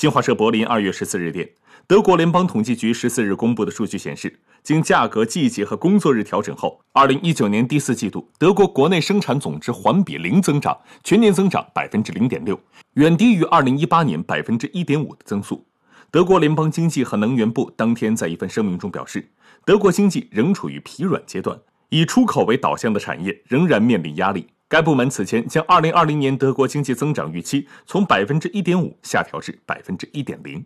新华社柏林二月十四日电，德国联邦统计局十四日公布的数据显示，经价格、季节和工作日调整后，二零一九年第四季度德国国内生产总值环比零增长，全年增长百分之零点六，远低于二零一八年百分之一点五的增速。德国联邦经济和能源部当天在一份声明中表示，德国经济仍处于疲软阶段，以出口为导向的产业仍然面临压力。该部门此前将2020年德国经济增长预期从百分之一点五下调至百分之一点零。